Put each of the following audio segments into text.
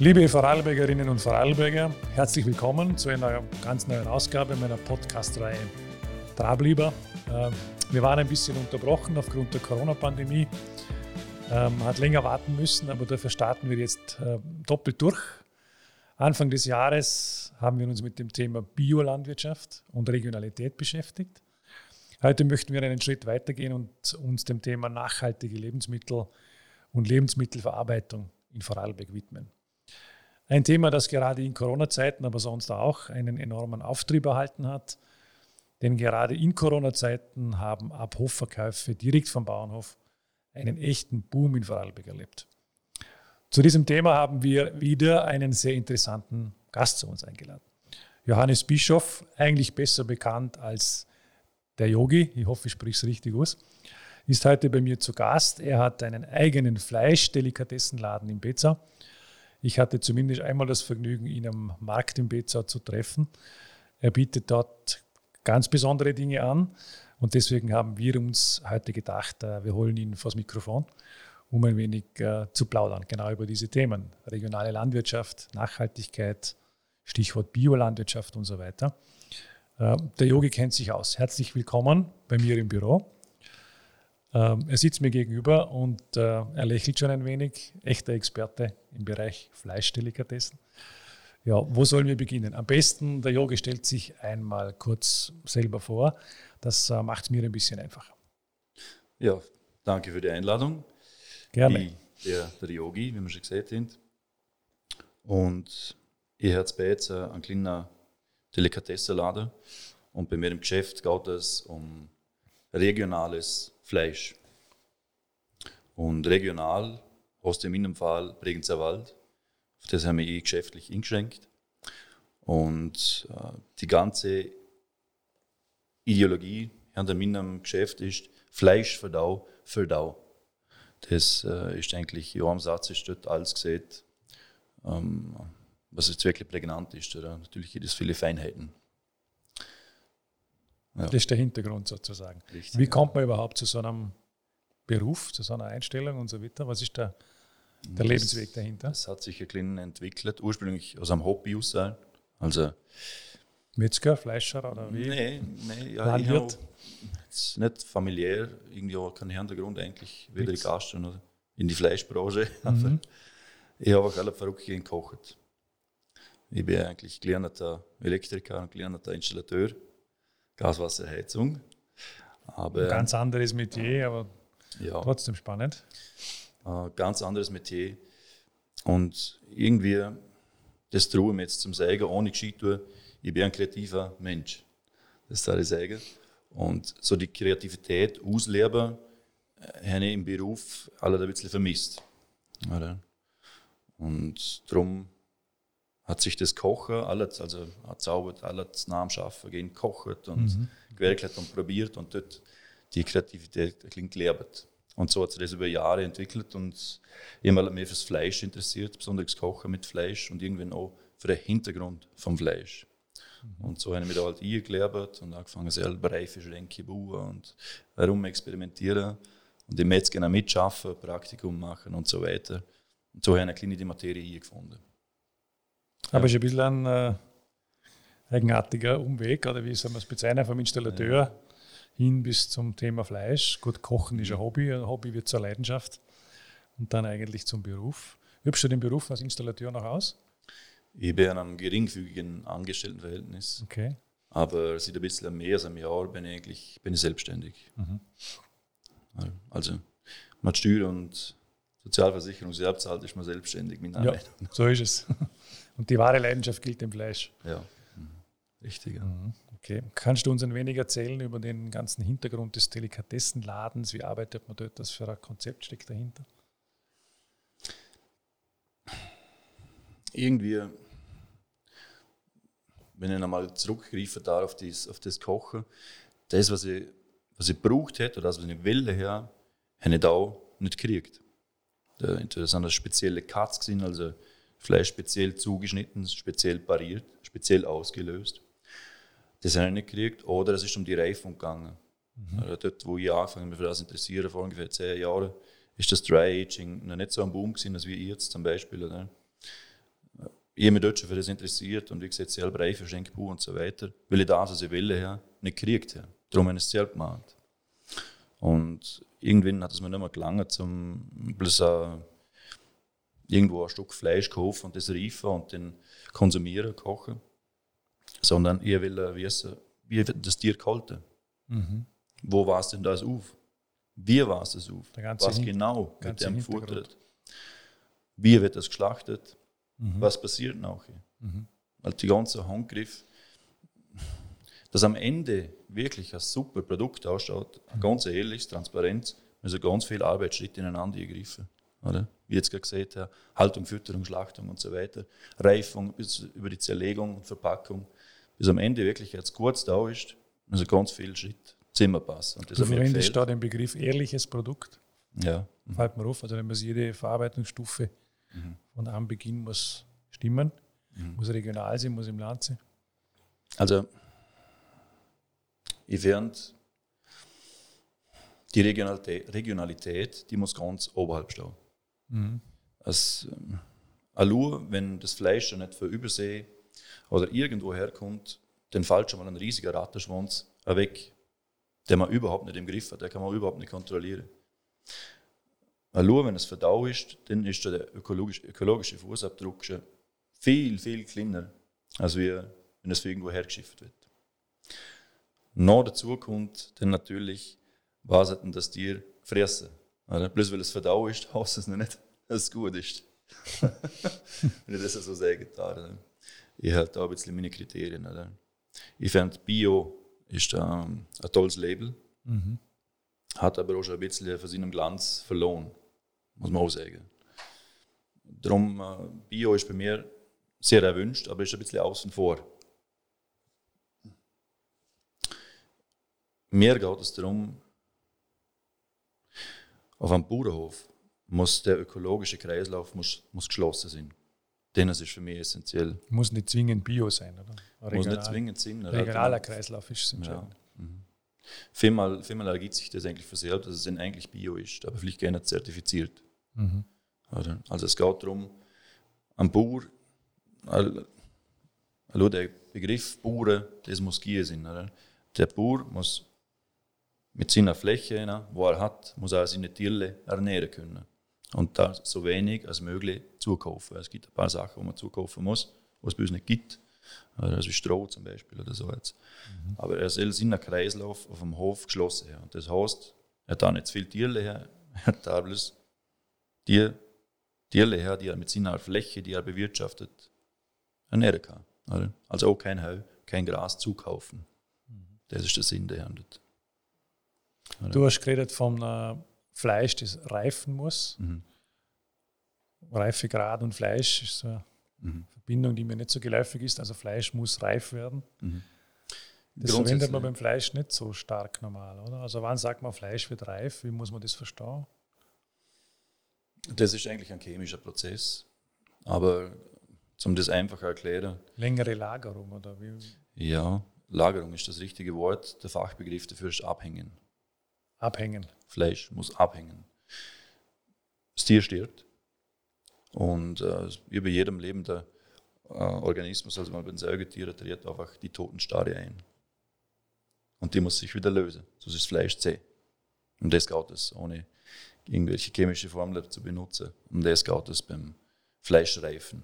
Liebe Vorarlbergerinnen und Vorarlberger, herzlich willkommen zu einer ganz neuen Ausgabe meiner Podcast-Reihe Trablieber. Ähm, wir waren ein bisschen unterbrochen aufgrund der Corona-Pandemie, ähm, hat länger warten müssen, aber dafür starten wir jetzt äh, doppelt durch. Anfang des Jahres haben wir uns mit dem Thema Biolandwirtschaft und Regionalität beschäftigt. Heute möchten wir einen Schritt weitergehen und uns dem Thema nachhaltige Lebensmittel und Lebensmittelverarbeitung in Vorarlberg widmen. Ein Thema, das gerade in Corona-Zeiten, aber sonst auch einen enormen Auftrieb erhalten hat. Denn gerade in Corona-Zeiten haben Abhofverkäufe direkt vom Bauernhof einen echten Boom in Vorarlberg erlebt. Zu diesem Thema haben wir wieder einen sehr interessanten Gast zu uns eingeladen. Johannes Bischof, eigentlich besser bekannt als der Yogi, ich hoffe, ich spreche es richtig aus, ist heute bei mir zu Gast. Er hat einen eigenen Fleischdelikatessenladen in Bezau ich hatte zumindest einmal das Vergnügen, ihn am Markt in Bezau zu treffen. Er bietet dort ganz besondere Dinge an und deswegen haben wir uns heute gedacht, äh, wir holen ihn vors Mikrofon, um ein wenig äh, zu plaudern, genau über diese Themen. Regionale Landwirtschaft, Nachhaltigkeit, Stichwort Biolandwirtschaft und so weiter. Äh, der Yogi kennt sich aus. Herzlich willkommen bei mir im Büro. Ähm, er sitzt mir gegenüber und äh, er lächelt schon ein wenig. Echter Experte im Bereich Fleischdelikatessen. Ja, wo sollen wir beginnen? Am besten, der Yogi stellt sich einmal kurz selber vor. Das äh, macht es mir ein bisschen einfacher. Ja, danke für die Einladung. Gerne. Ich, der, der Yogi, wie wir schon gesagt haben. Und ich habe jetzt bei einen kleinen Delikatessenladen. Und bei mir im Geschäft geht es um regionales Fleisch. Und regional hast du in meinem Fall Bregenzer Wald. Auf das haben wir eh geschäftlich eingeschränkt. Und äh, die ganze Ideologie hinter meinem Geschäft ist Fleisch verdau, verdau. Das äh, ist eigentlich, in einem Satz ist dort alles gesagt, ähm, was jetzt wirklich prägnant ist. Oder? Natürlich gibt es viele Feinheiten. Ja. Das ist der Hintergrund sozusagen. Richtig, Wie kommt man überhaupt zu so einem Beruf, zu so einer Einstellung und so weiter? Was ist der, der das, Lebensweg dahinter? Das hat sich ein bisschen entwickelt, ursprünglich aus einem Hobby aus. Also Metzger, Fleischer oder wie? Nein, nee, ja, Landwirt? Ich nicht familiär, irgendwie auch keinen Hintergrund eigentlich, weder in Gastro oder in die Fleischbranche. Mhm. ich habe auch alle verrückt gekocht. Ich bin eigentlich gelernter Elektriker und gelernter Installateur. Gaswasserheizung. Aber, Ein ganz anderes Metier, aber ja, trotzdem spannend. Äh, ganz anderes Metier. Und irgendwie, das traue ich mir jetzt zum Sagen, ohne Geschichte, ich bin ein kreativer Mensch. Das soll ich sagen. Und so die Kreativität ausleben, äh, habe ich im Beruf alle ein bisschen vermisst. Oder? Und darum hat sich das Kochen, alles, also hat zaubert, alles Namen schaffen, gehen kocht und mhm. gewerkelt und probiert und dort die Kreativität klingt gelernt. Und so hat sich das über Jahre entwickelt und immer mehr fürs Fleisch interessiert, besonders Kochen mit Fleisch und irgendwann auch für den Hintergrund vom Fleisch. Mhm. Und so habe ich mich da halt eingelernt und angefangen, selber reife Schränke bauen und herum experimentieren und im Metzger mitschaffen, Praktikum machen und so weiter. Und so habe ich eine kleine die Materie gefunden. Aber es ist ein bisschen ein äh, eigenartiger Umweg, oder wie soll man es bezeichnen, vom Installateur hin bis zum Thema Fleisch. Gut, Kochen ist ein Hobby, ein Hobby wird zur Leidenschaft und dann eigentlich zum Beruf. Übst du den Beruf als Installateur noch aus? Ich bin in einem geringfügigen Angestelltenverhältnis. Okay. Aber seit ein bisschen mehr als einem Jahr bin ich eigentlich bin ich selbstständig. Mhm. Also, mit Steuer und Sozialversicherung selbst zahlt, ist man selbstständig. Mit ja, so ist es. Und die wahre Leidenschaft gilt dem Fleisch. Ja, mhm. richtig. Ja. Mhm. Okay. Kannst du uns ein wenig erzählen über den ganzen Hintergrund des Delikatessenladens? Wie arbeitet man dort? Was für ein Konzept steckt dahinter? Irgendwie, wenn ich nochmal zurückgreife da auf das, auf das Kochen, das, was ich, was ich braucht hätte oder das, was ich will, her, habe ich da nicht gekriegt. Da, das sind spezielle Cuts gesehen, also Fleisch speziell zugeschnitten, speziell pariert, speziell ausgelöst. Das habe ich nicht gekriegt. Oder es ist um die Reifung gegangen. Mhm. Also dort, wo ich angefangen mich für das interessieren, vor ungefähr zehn Jahren, ist das Dry Aging noch nicht so am Boom gewesen, als wie jetzt zum Beispiel. Oder? ich habe mich dort schon für das interessiert und wie gesagt, selber Reife, Schenkbuch und so weiter, weil ich das, was ich will, her, nicht gekriegt habe. Darum habe ich es selber gemacht. Und irgendwann hat es mir nicht mehr gelangt, zum bloß uh, irgendwo ein Stück Fleisch kaufen und das reifen und dann konsumieren, kochen. Sondern ich will uh, wissen, wie wird das Tier gehalten? Mhm. Wo war es denn das auf? Wie war es das auf? Was genau wird dem gefuttert? Wie wird das geschlachtet? Mhm. Was passiert nachher? Mhm. Weil die ganze Handgriff, dass am Ende wirklich ein super Produkt ausschaut, mhm. ganz ehrlich, transparent, also ganz viel Arbeitsschritte ineinander gegriffen. Oder? Wie jetzt gerade gesagt habe, Haltung, Fütterung, Schlachtung und so weiter, Reifung bis über die Zerlegung und Verpackung, bis am Ende wirklich jetzt kurz da ist, also ganz viel Schritt, Zimmerpass. Und das du verwendest da den Begriff ehrliches Produkt. Ja. Fällt mir auf, also wenn man jede Verarbeitungsstufe mhm. von Anbeginn muss stimmen, mhm. muss regional sein, muss im Land sein. Also, ich während die Regionalität, Regionalität, die muss ganz oberhalb stehen. Mhm. Als ähm, Allur, wenn das Fleisch nicht von Übersee oder irgendwo herkommt, dann fällt schon mal ein riesiger Rattenschwanz weg, den man überhaupt nicht im Griff hat, den kann man überhaupt nicht kontrollieren. Allur, wenn es verdau ist, dann ist der ökologische, ökologische Fußabdruck schon viel, viel kleiner, als wie, wenn es irgendwo hergeschifft wird. Noch dazu kommt dann natürlich, was hat denn das Tier gefressen? Oder? Bloß weil es verdau ist, heißt es noch nicht, dass es gut ist. wenn ich das so sagen darf. Ich halte da ein bisschen meine Kriterien. Oder? Ich finde, Bio ist ähm, ein tolles Label, mhm. hat aber auch schon ein bisschen von seinem Glanz verloren, muss man auch sagen. Darum, äh, Bio ist bei mir sehr erwünscht, aber ist ein bisschen außen vor. Mir geht es darum, auf einem Bauernhof muss der ökologische Kreislauf muss, muss geschlossen sein. Denn das ist für mich essentiell. Muss nicht zwingend Bio sein, oder? Regional, muss nicht zwingend sein. Regionaler Kreislauf ist entscheidend. Ja. Mhm. Vielmal, vielmal ergibt sich das eigentlich für selbst, dass es eigentlich Bio ist, aber vielleicht gerne zertifiziert. Mhm. Also es geht darum, ein Bauer also der Begriff Bauern, das muss Gier sein. Oder? Der Bauer muss mit seiner Fläche, die er hat, muss er seine Tiere ernähren können. Und da so wenig als möglich zukaufen. Es gibt ein paar Sachen, die man zukaufen muss, was es bei uns nicht gibt. Also Stroh zum Beispiel oder so jetzt. Mhm. Aber er soll seinen Kreislauf auf dem Hof geschlossen haben. Und das heißt, er hat da nicht zu viele Tiere her, er hat da bloß die Tiere her, die er mit seiner Fläche, die er bewirtschaftet, ernähren kann. Oder? Also auch kein Heu, kein Gras zukaufen. Das ist der Sinn der Handelt. Du hast geredet vom äh, Fleisch, das reifen muss. Mhm. Reifegrad und Fleisch ist so eine mhm. Verbindung, die mir nicht so geläufig ist. Also Fleisch muss reif werden. Mhm. Das verwendet man beim Fleisch nicht so stark normal, oder? Also wann sagt man, Fleisch wird reif? Wie muss man das verstehen? Das ist eigentlich ein chemischer Prozess. Aber zum das einfach erklären. Längere Lagerung oder wie? Ja, Lagerung ist das richtige Wort. Der Fachbegriff dafür ist abhängen. Abhängen. Fleisch muss abhängen. Das Tier stirbt. Und äh, wie bei jedem lebenden äh, Organismus, also man bei den Säugetieren, tritt einfach die Totenstarre ein. Und die muss sich wieder lösen. So ist Fleisch zäh. Und das geht es, ohne irgendwelche chemische Formeln zu benutzen. Und das geht es beim Fleischreifen.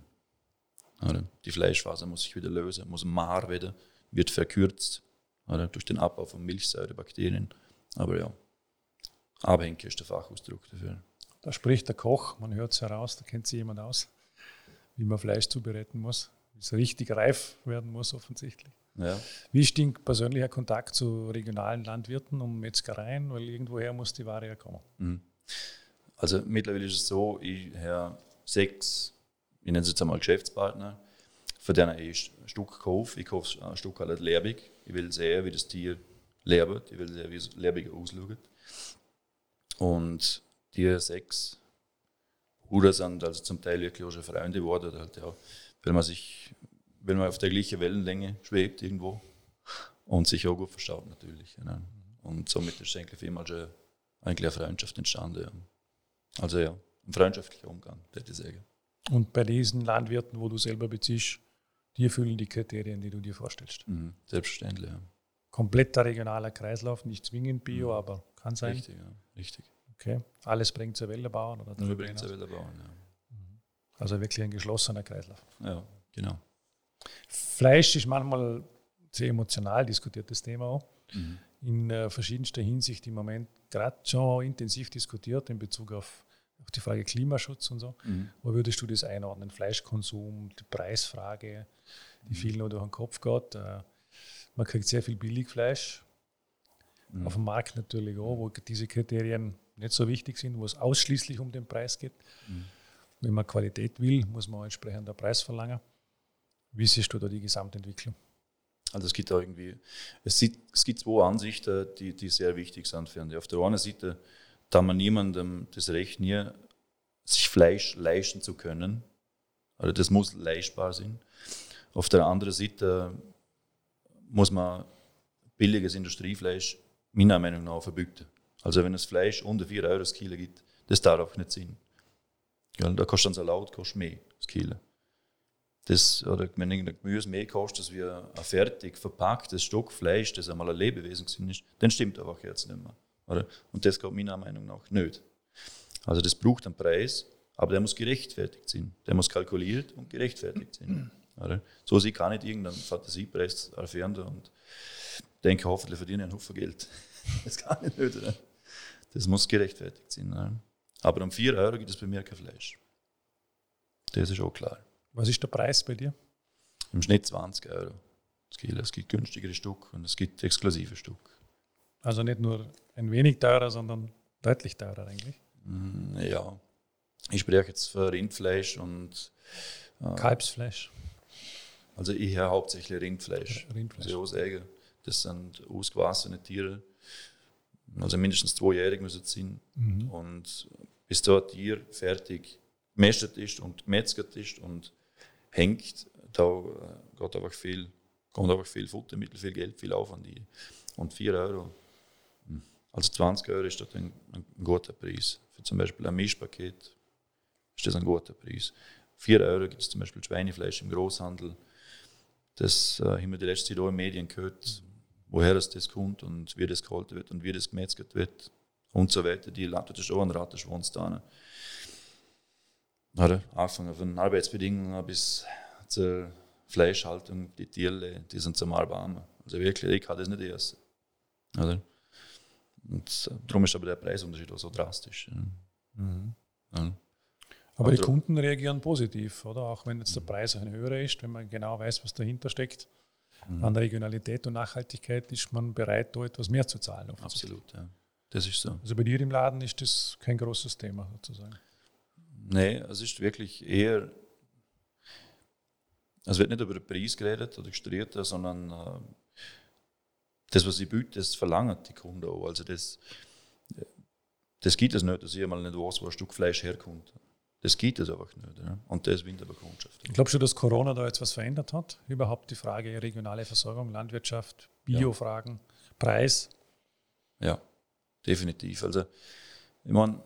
Oder? Die Fleischfaser muss sich wieder lösen, muss mar wieder, wird verkürzt oder? durch den Abbau von Milchsäurebakterien. Aber ja, abhängig ist der Fachausdruck dafür. Da spricht der Koch, man hört es heraus, da kennt sich jemand aus, wie man Fleisch zubereiten muss, wie es richtig reif werden muss offensichtlich. Ja. Wie stinkt persönlicher Kontakt zu regionalen Landwirten und Metzgereien, weil irgendwoher muss die Ware ja kommen? Mhm. Also mittlerweile ist es so, ich habe sechs ich nenne es jetzt einmal Geschäftspartner, von denen ich ein Stück kaufe. Ich kaufe ein Stück halt lerbig. Ich will sehen, wie das Tier lebt. Ich will sehen, wie es lerbig ausschaut. Und die sechs Bruder sind also zum Teil wirklich auch schon Freunde geworden. Halt, ja, wenn man sich, wenn man auf der gleichen Wellenlänge schwebt irgendwo und sich auch gut verstaut natürlich. Ja. Und somit ist eigentlich immer schon eigentlich eine Freundschaft entstanden. Ja. Also ja, ein freundschaftlicher Umgang, würde ich sagen. Und bei diesen Landwirten, wo du selber beziehst, die erfüllen die Kriterien, die du dir vorstellst. Mhm. Selbstverständlich, ja. Kompletter regionaler Kreislauf, nicht zwingend Bio, Mhm. aber kann sein. Richtig, ja. Richtig. Okay. Alles bringt zur Wälderbauern oder Nur übrigens hinaus. wieder bauen, ja. Also wirklich ein geschlossener Kreislauf. Ja, genau. Fleisch ist manchmal sehr emotional diskutiertes Thema auch. Mhm. In äh, verschiedenster Hinsicht im Moment gerade schon intensiv diskutiert in Bezug auf, auf die Frage Klimaschutz und so. Mhm. Wo würdest du das einordnen? Fleischkonsum, die Preisfrage, die vielen nur durch den Kopf geht. Äh, man kriegt sehr viel Billigfleisch. Mhm. Auf dem Markt natürlich auch, wo diese Kriterien nicht so wichtig sind, wo es ausschließlich um den Preis geht. Mhm. Wenn man Qualität will, muss man auch entsprechend den Preis verlangen. Wie siehst du da die Gesamtentwicklung? Also es gibt da irgendwie, es, gibt zwei Ansichten, die, die sehr wichtig sind für uns. Auf der einen Seite, da man niemandem das Recht nie, sich Fleisch leisten zu können. Also das muss leistbar sein. Auf der anderen Seite muss man billiges Industriefleisch meiner Meinung nach verbieten. Also wenn das Fleisch unter 4 Euro das Kilo gibt, das darf auch nicht sein. Ja, da kostet ein Salat kostet mehr das Kilo. Das, oder wenn irgendein Gemüse mehr kostet wie ein fertig verpacktes Stück Fleisch, das einmal ein Lebewesen ist, dann stimmt einfach jetzt nicht mehr. Oder? Und das geht meiner Meinung nach nicht. Also das braucht einen Preis, aber der muss gerechtfertigt sein. Der muss kalkuliert und gerechtfertigt sein. Oder? So sie kann nicht irgendeinen Fantasiepreis erfahren und denke, hoffentlich verdiene ich einen Haufen Geld. Das kann ich nicht. Oder? Das muss gerechtfertigt sein. Oder? Aber um 4 Euro gibt es bei mir kein Fleisch. Das ist auch klar. Was ist der Preis bei dir? Im Schnitt 20 Euro das Kilo. Es gibt günstigere Stück und es gibt exklusive Stück. Also nicht nur ein wenig teurer, sondern deutlich teurer eigentlich. Mm, Ja, ich spreche jetzt für Rindfleisch und äh, Kalbsfleisch, also ich höre hauptsächlich Rindfleisch. Rindfleisch. Muss ich. Das sind ausgewaschene Tiere. Also mindestens zweijährig müssen sie sein. Mhm. Und bis dort Tier fertig gemästet ist und gemetzelt ist und hängt, da äh, geht einfach viel, kommt einfach viel Futtermittel, viel Geld, viel Aufwand ein. Und 4 Euro, hm, also 20 Euro ist das ein, ein guter Preis. Für zum Beispiel ein Mischpaket ist das ein guter Preis. 4 Euro gibt es zum Beispiel Schweinefleisch im Großhandel. Das äh, haben wir die letzte Zeit auch in den Medien gehört, woher das, das kommt und wie das gehalten wird und wie das gemetzelt wird und so weiter. Die Landwirte ist auch ein Rattenschwanz da. Oder? Anfangen von Arbeitsbedingungen bis zur Fleischhaltung, die Tiere, die sind zum Erbarmen. Also wirklich, ich kann das nicht essen. Oder? Und darum ist aber der Preisunterschied auch so drastisch. Mhm. Ja. Aber die Kunden reagieren positiv, oder? Auch wenn jetzt der Preis ein höherer ist, wenn man genau weiß, was dahinter steckt. Mhm. An Regionalität und Nachhaltigkeit ist man bereit, da etwas mehr zu zahlen. Absolut, ja. Das ist so. Also bei dir im Laden ist das kein großes Thema sozusagen. Nee, es ist wirklich eher. Es wird nicht über den Preis geredet oder gestritten, sondern äh, das, was ich biete, das verlangen die Kunden auch. Also das, das gibt es nicht, dass ich einmal nicht weiß, wo ein Stück Fleisch herkommt. Das gibt es einfach nicht. Ja? Und das windet aber Kundschaft. Glaubst du, dass Corona da jetzt was verändert hat? Überhaupt die Frage regionale Versorgung, Landwirtschaft, Biofragen, Preis? Ja, definitiv. Also, ich meine,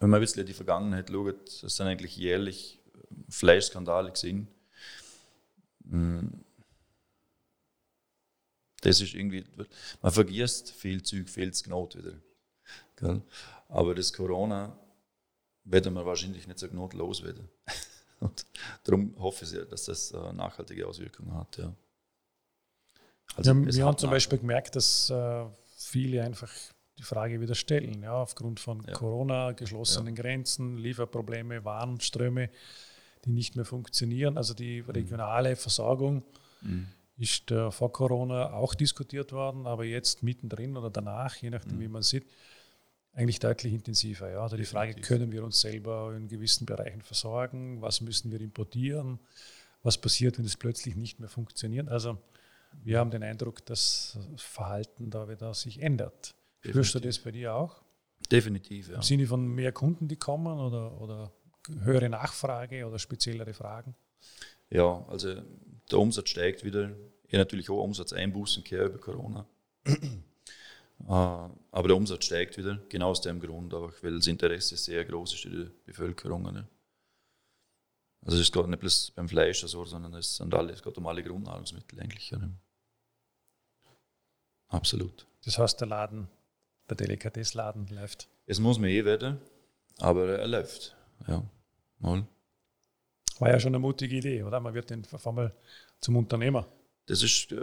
wenn man ein bisschen in die Vergangenheit schaut, es sind eigentlich jährlich Fleischskandale gesehen. Mm. Das ist irgendwie, man vergisst viel Zeug, viel zu Not wieder. Gell? Aber das Corona werden wir wahrscheinlich nicht so gnotlos werden. Und darum hoffe ich sehr, dass das äh, nachhaltige Auswirkungen hat. Ja. Also, wir es wir haben zum Beispiel gemerkt, dass äh, viele einfach die Frage wieder stellen, ja, aufgrund von Ja. Corona, geschlossenen Grenzen, Lieferprobleme, Warenströme, die nicht mehr funktionieren. Also die regionale Versorgung Mhm. ist äh, vor Corona auch diskutiert worden, aber jetzt mittendrin oder danach, je nachdem, Mhm. wie man sieht, eigentlich deutlich intensiver. Ja. Also die Frage, können wir uns selber in gewissen Bereichen versorgen? Was müssen wir importieren? Was passiert, wenn es plötzlich nicht mehr funktioniert? Also wir haben den Eindruck, dass das Verhalten da wieder sich ändert. Spürst du das bei dir auch? Definitiv, ja. Im Sinne von mehr Kunden, die kommen oder, oder höhere Nachfrage oder speziellere Fragen? Ja, also der Umsatz steigt wieder. Ja, natürlich auch Umsatzeinbußen gehabt über Corona. Äh, Aber der Umsatz steigt wieder, genau aus dem Grund, auch weil das Interesse sehr groß ist in der Bevölkerung. Ne? Also es geht nicht bloß beim Fleisch so, sondern es sind alle, es geht um alle Grundnahrungsmittel eigentlich. Absolut. Das heißt, der Laden, der Delikatessladen läuft. Es muss mir eh werden, aber er läuft. Ja, mal. War ja schon eine mutige Idee, oder? Man wird auf einmal zum Unternehmer. Das ist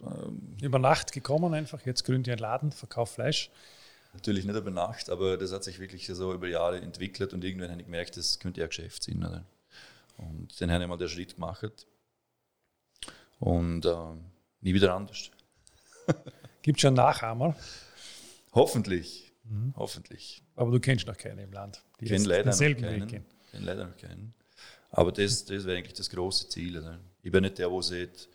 äh, über Nacht gekommen einfach. Jetzt gründe ich einen Laden, verkaufe Fleisch. Natürlich nicht über Nacht, aber das hat sich wirklich so über Jahre entwickelt und irgendwann habe ich gemerkt, das könnte ja Geschäft sein. Oder? Und dann habe ich mal den Schritt gemacht und äh, nie wieder anders. Gibt es schon Nachahmer? Hoffentlich. Mhm. Hoffentlich. Aber du kennst noch keinen im Land. Die kenne leider noch keinen. Kenne leider noch keinen. Aber das, das wäre eigentlich das große Ziel. Oder? Ich bin nicht der, der sagt,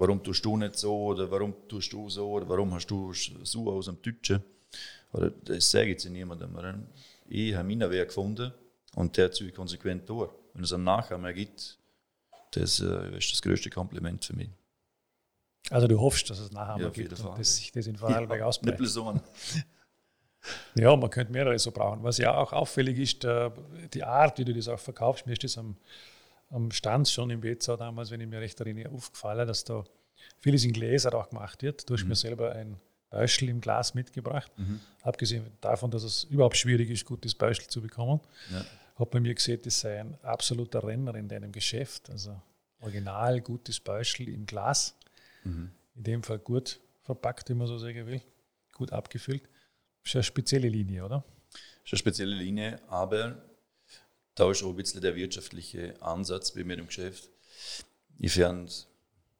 warum tust du nicht so oder warum tust du so oder warum hast du so aus dem Deutschen. Oder das sage ich zu niemandem. Oder? Ich habe meinen Weg gefunden und der ziehe ich konsequent durch. Wenn es einen Nachher gibt, das äh, ist das größte Kompliment für mich. Also du hoffst, dass es nachher ja, gibt und dass sich das in Vorarlberg ja, ausbreitet. Ja, man könnte mehrere so brauchen. Was ja auch auffällig ist, die Art, wie du das auch verkaufst. Mir ist das am, am Stand schon im Bezau damals, wenn ich mich recht erinnere, aufgefallen, dass da vieles in Gläser auch gemacht wird. Du hast mhm. mir selber ein Beispiel im Glas mitgebracht. Mhm. Abgesehen davon, dass es überhaupt schwierig ist, gutes Beispiel zu bekommen. Ja. Habe bei mir gesehen, das sei ein absoluter Renner in deinem Geschäft. Also original gutes Beispiel im Glas. Mhm. In dem Fall gut verpackt, wie man so sagen will, gut abgefüllt. Das ist eine spezielle Linie, oder? Das ist eine spezielle Linie, aber da ist auch ein bisschen der wirtschaftliche Ansatz bei mir im Geschäft. Ich fand,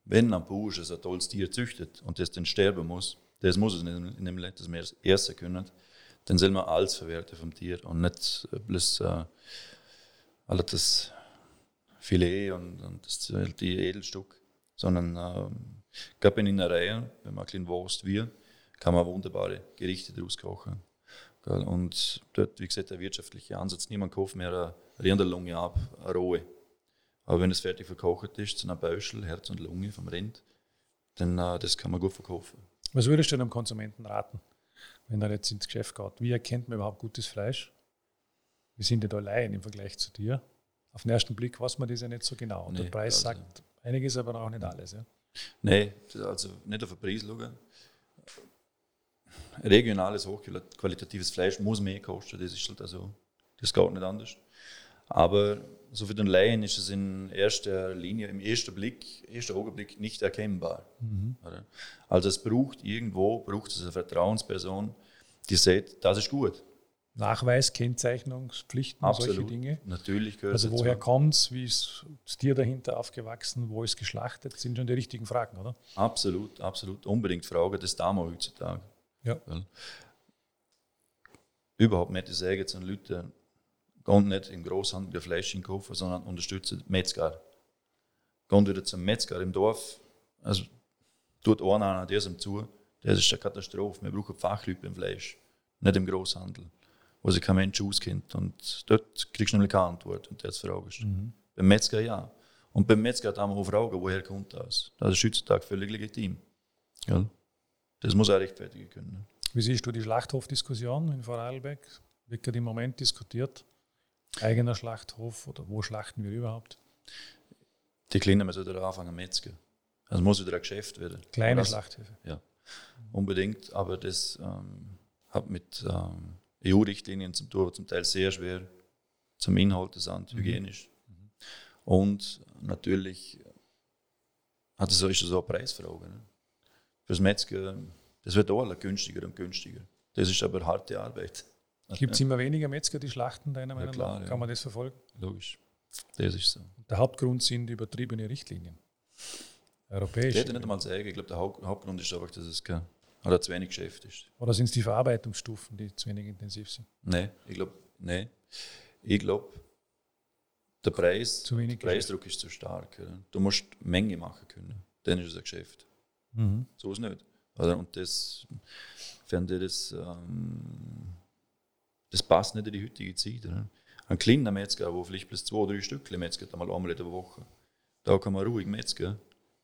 wenn ein Bursche ein tolles Tier züchtet und das dann sterben muss, das muss es nicht in dem Land, dass wir es essen können, dann soll man alles verwerten vom Tier und nicht bloß äh, alles das Filet und, und das, die Edelstück, sondern äh, Gerade in Innereien, wenn man ein bisschen Wurst wie, kann man wunderbare Gerichte daraus kochen. Und dort, wie gesagt, der wirtschaftliche Ansatz, niemand kauft mehr eine Rinderlunge ab, eine rohe. Aber wenn es fertig verkocht ist, zu einer Bäuschel, Herz und Lunge vom Rind, dann äh, das kann man gut verkaufen. Was würdest du einem Konsumenten raten, wenn er jetzt ins Geschäft geht? Wie erkennt man überhaupt gutes Fleisch? Wir sind ja da allein im Vergleich zu dir. Auf den ersten Blick weiß man das ja nicht so genau. Und nee, der Preis also, sagt einiges, aber auch nicht alles. Ja? Nein, also nicht auf den Preis schauen. Regionales, hochqualitatives Fleisch muss mehr kosten, das ist halt also, das geht nicht anders. Aber so für den Laien ist es in erster Linie, im ersten Blick, ersten Augenblick nicht erkennbar. Mhm. Also es braucht irgendwo, braucht es eine Vertrauensperson, die sagt, das ist gut. Nachweis, Kennzeichnungspflichten, Absolut. solche Dinge. Natürlich gehört Also woher kommt es, wie ist das Tier dahinter aufgewachsen, wo ist geschlachtet, sind schon die richtigen Fragen, oder? Absolut, absolut. Unbedingt Frage des Damen heutzutage. Ja. Weil überhaupt nicht sagen zu den Leuten, gehen nicht im Großhandel der Fleisch kaufen, sondern unterstützen Metzger. Gehen wieder zum Metzger im Dorf, also tut einer an diesem zu, das ist eine Katastrophe. Wir brauchen Fachleute beim Fleisch, nicht im Großhandel wo sich kein Mensch auskennt. Und dort kriegst du nämlich keine Antwort, wenn du jetzt fragst. Mhm. Beim Metzger ja. Und beim Metzger haben wir auch Fragen, woher kommt das? Das ist heutzutage völlig legitim. Ja. Das muss er rechtfertigen können. Wie siehst du die Schlachthofdiskussion in Vorarlberg? Wird gerade im Moment diskutiert? Eigener Schlachthof oder wo schlachten wir überhaupt? Die Kleinen müssen wieder anfangen Metzger. Also muss wieder ein Geschäft werden. Kleine Schlachthöfe? Ja, unbedingt. Aber das ähm, hat mit ähm, EU-Richtlinien zum zum Teil sehr schwer zum Inhalt sind, mhm. hygienisch. Mhm. Und natürlich hat es, ist es auch eine Preisfrage. Ne? Fürs Metzger, das wird auch günstiger und günstiger. Das ist aber harte Arbeit. Gibt es immer weniger Metzger, die schlachten, deiner Meinung ja, nach? Kann man das verfolgen? Logisch. Das ist so. Der Hauptgrund sind übertriebene Richtlinien. Europäische. Ich hätte nicht einmal sagen, ich glaube, der Hauptgrund ist einfach, dass es kein oder zu wenig Geschäft ist. Oder sind es die Verarbeitungsstufen, die zu wenig intensiv sind? Nein, ich glaube, nein. Ich glaube, der Preis, zu wenig der Preisdruck ist zu stark. Oder? Du musst Menge machen können. Dann ist es ein Geschäft. Mhm. So ist es nicht. Oder? Und das finde ich, das, ähm, das passt nicht in die heutige Zeit. Oder? Ein kleiner Metzger, der vielleicht plus zwei, drei Stück Metzger einmal einmal in der Woche, da kann man ruhig Metzger.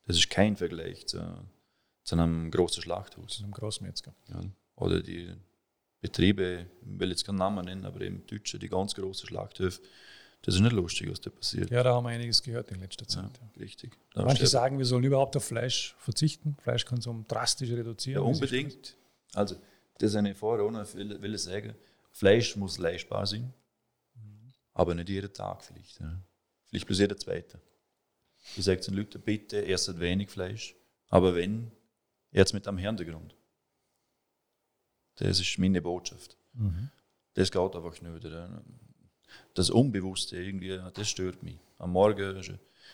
Das ist kein Vergleich zu zu einem großen Schlachthaus. Zu einem Großmetzger. Ja. Oder die Betriebe, ich will jetzt keinen Namen nennen, aber im Deutschen, die ganz großen Schlachthöfe, Das ist nicht lustig, was da passiert. Ja, da haben wir einiges gehört in letzter Zeit. Ja, Ja. richtig. Da Manche sagen, wir sollen überhaupt auf Fleisch verzichten, Fleischkonsum drastisch reduzieren. Ja, unbedingt. Also, das ist eine Vorrunde, ich will, will ich sagen. Fleisch muss leistbar sein, aber nicht jeden Tag vielleicht. Ja. Vielleicht bloß jeden zweiten. Ich sage den Leuten, bitte esst wenig Fleisch, aber wenn, jetzt mit am Hintergrund. Das ist meine Botschaft. das? Mhm. Das geht einfach nicht. ja. Das Unbewusste irgendwie, das stört mich. Am Morgen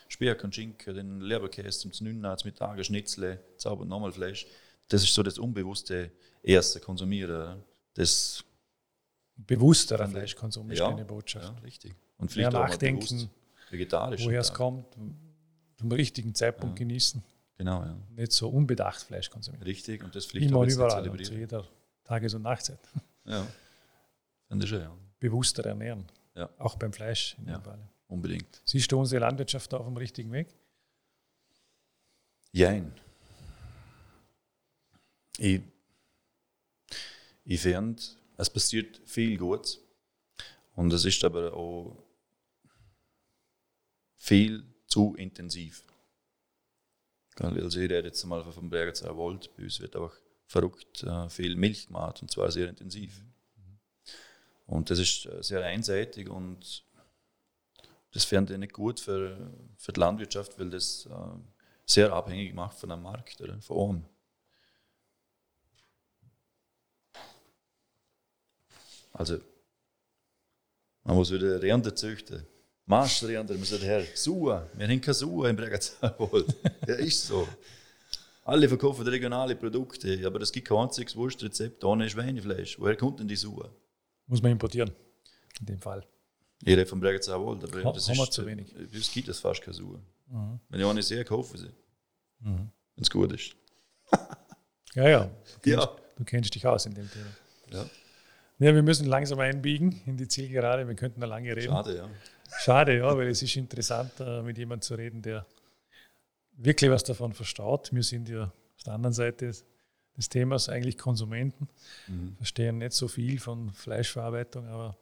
Speck und Schinken, den Leberkäse zum Znünnen, zum Mittag ein Schnitzel, Abend nochmal Fleisch. Das ist so das unbewusste erste Konsumieren. ja. Das, Bewussterer Fleischkonsum ist Ja, eine Botschaft. ja, richtig. Und Mehr vielleicht auch mal nachdenken, vegetarisch. woher es kommt, zum richtigen Zeitpunkt Ja. genießen, Genau, ja. nicht so unbedacht Fleisch konsumieren. Richtig. Und das vielleicht Immer auch überall und zu jeder Tages- und Nachtzeit. Ja, finde ich schon, ja. Bewusster ernähren. Ja. Auch beim Fleisch in Ja. dem Fall. Unbedingt. Siehst du unsere Landwirtschaft da auf dem richtigen Weg? Jein. Ich, ich finde, es passiert viel Gutes. Und es ist aber auch viel zu intensiv. Also ich rede jetzt mal vom Bergerzauer Wald. Bei uns wird einfach verrückt äh, viel Milch gemacht und zwar sehr intensiv. Und das ist äh, sehr einseitig und das fände ich nicht gut für, für die Landwirtschaft, weil das äh, sehr abhängig macht von einem Markt oder von allem. Also, man muss wieder Rinder züchten. Marschrinder, man sagt, Herr, Sua, wir haben keine Sua im Bregenzauerwald. ja, ist so. Alle verkaufen regionale Produkte, aber es gibt kein einziges Wurstrezept ohne Schweinefleisch. Woher kommt denn die Sua? Muss man importieren. In dem Fall. Ich rede vom Bregenzauerwald, aber Ha- das haben wir ist, zu wenig. Bei uns gibt es fast keine Sua. Mhm. Wenn ich eine sehe, kaufe ich sie, Mhm. wenn es gut ist. Ja, ja. Du Ja. kennst, du kennst dich aus in dem Thema. ja. Ja, wir müssen langsam einbiegen in die Zielgerade. Wir könnten da lange reden. Schade, ja. Schade, ja, weil es ist interessant, äh, mit jemandem zu reden, der wirklich was davon verstaut. Wir sind ja auf der anderen Seite des, Themas eigentlich Konsumenten, Mhm. verstehen nicht so viel von Fleischverarbeitung, aber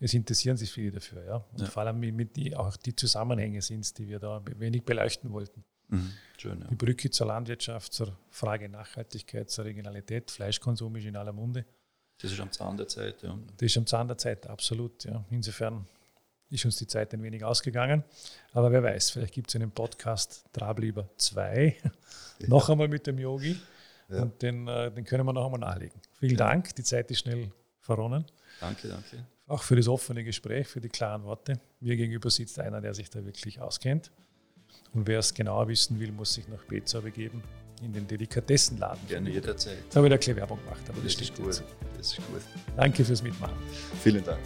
es interessieren sich viele dafür. Ja? Und Ja. vor allem mit die, auch die Zusammenhänge sind es, die wir da wenig beleuchten wollten. Mhm. Schön, ja. Die Brücke zur Landwirtschaft, zur Frage Nachhaltigkeit, zur Regionalität. Fleischkonsum ist in aller Munde. Das ist am Zahn der Zeit, ja. Das ist am Zahn der Zeit, absolut. Ja. Insofern ist uns die Zeit ein wenig ausgegangen. Aber wer weiß, vielleicht gibt es einen Podcast Trablieber 2, noch einmal mit dem Yogi. Ja. Und den, äh, den können wir noch einmal nachlegen. Vielen Dank, die Zeit ist schnell verronnen. Danke, danke. Auch für das offene Gespräch, für die klaren Worte. Mir gegenüber sitzt einer, der sich da wirklich auskennt. Und wer es genauer wissen will, muss sich nach Bezau begeben, in den Delikatessenladen. Gerne jederzeit. Jetzt habe ich da Werbung gemacht, aber das, Das steht ist gut. dazu. Ist gut. Danke fürs Mitmachen. Vielen Dank.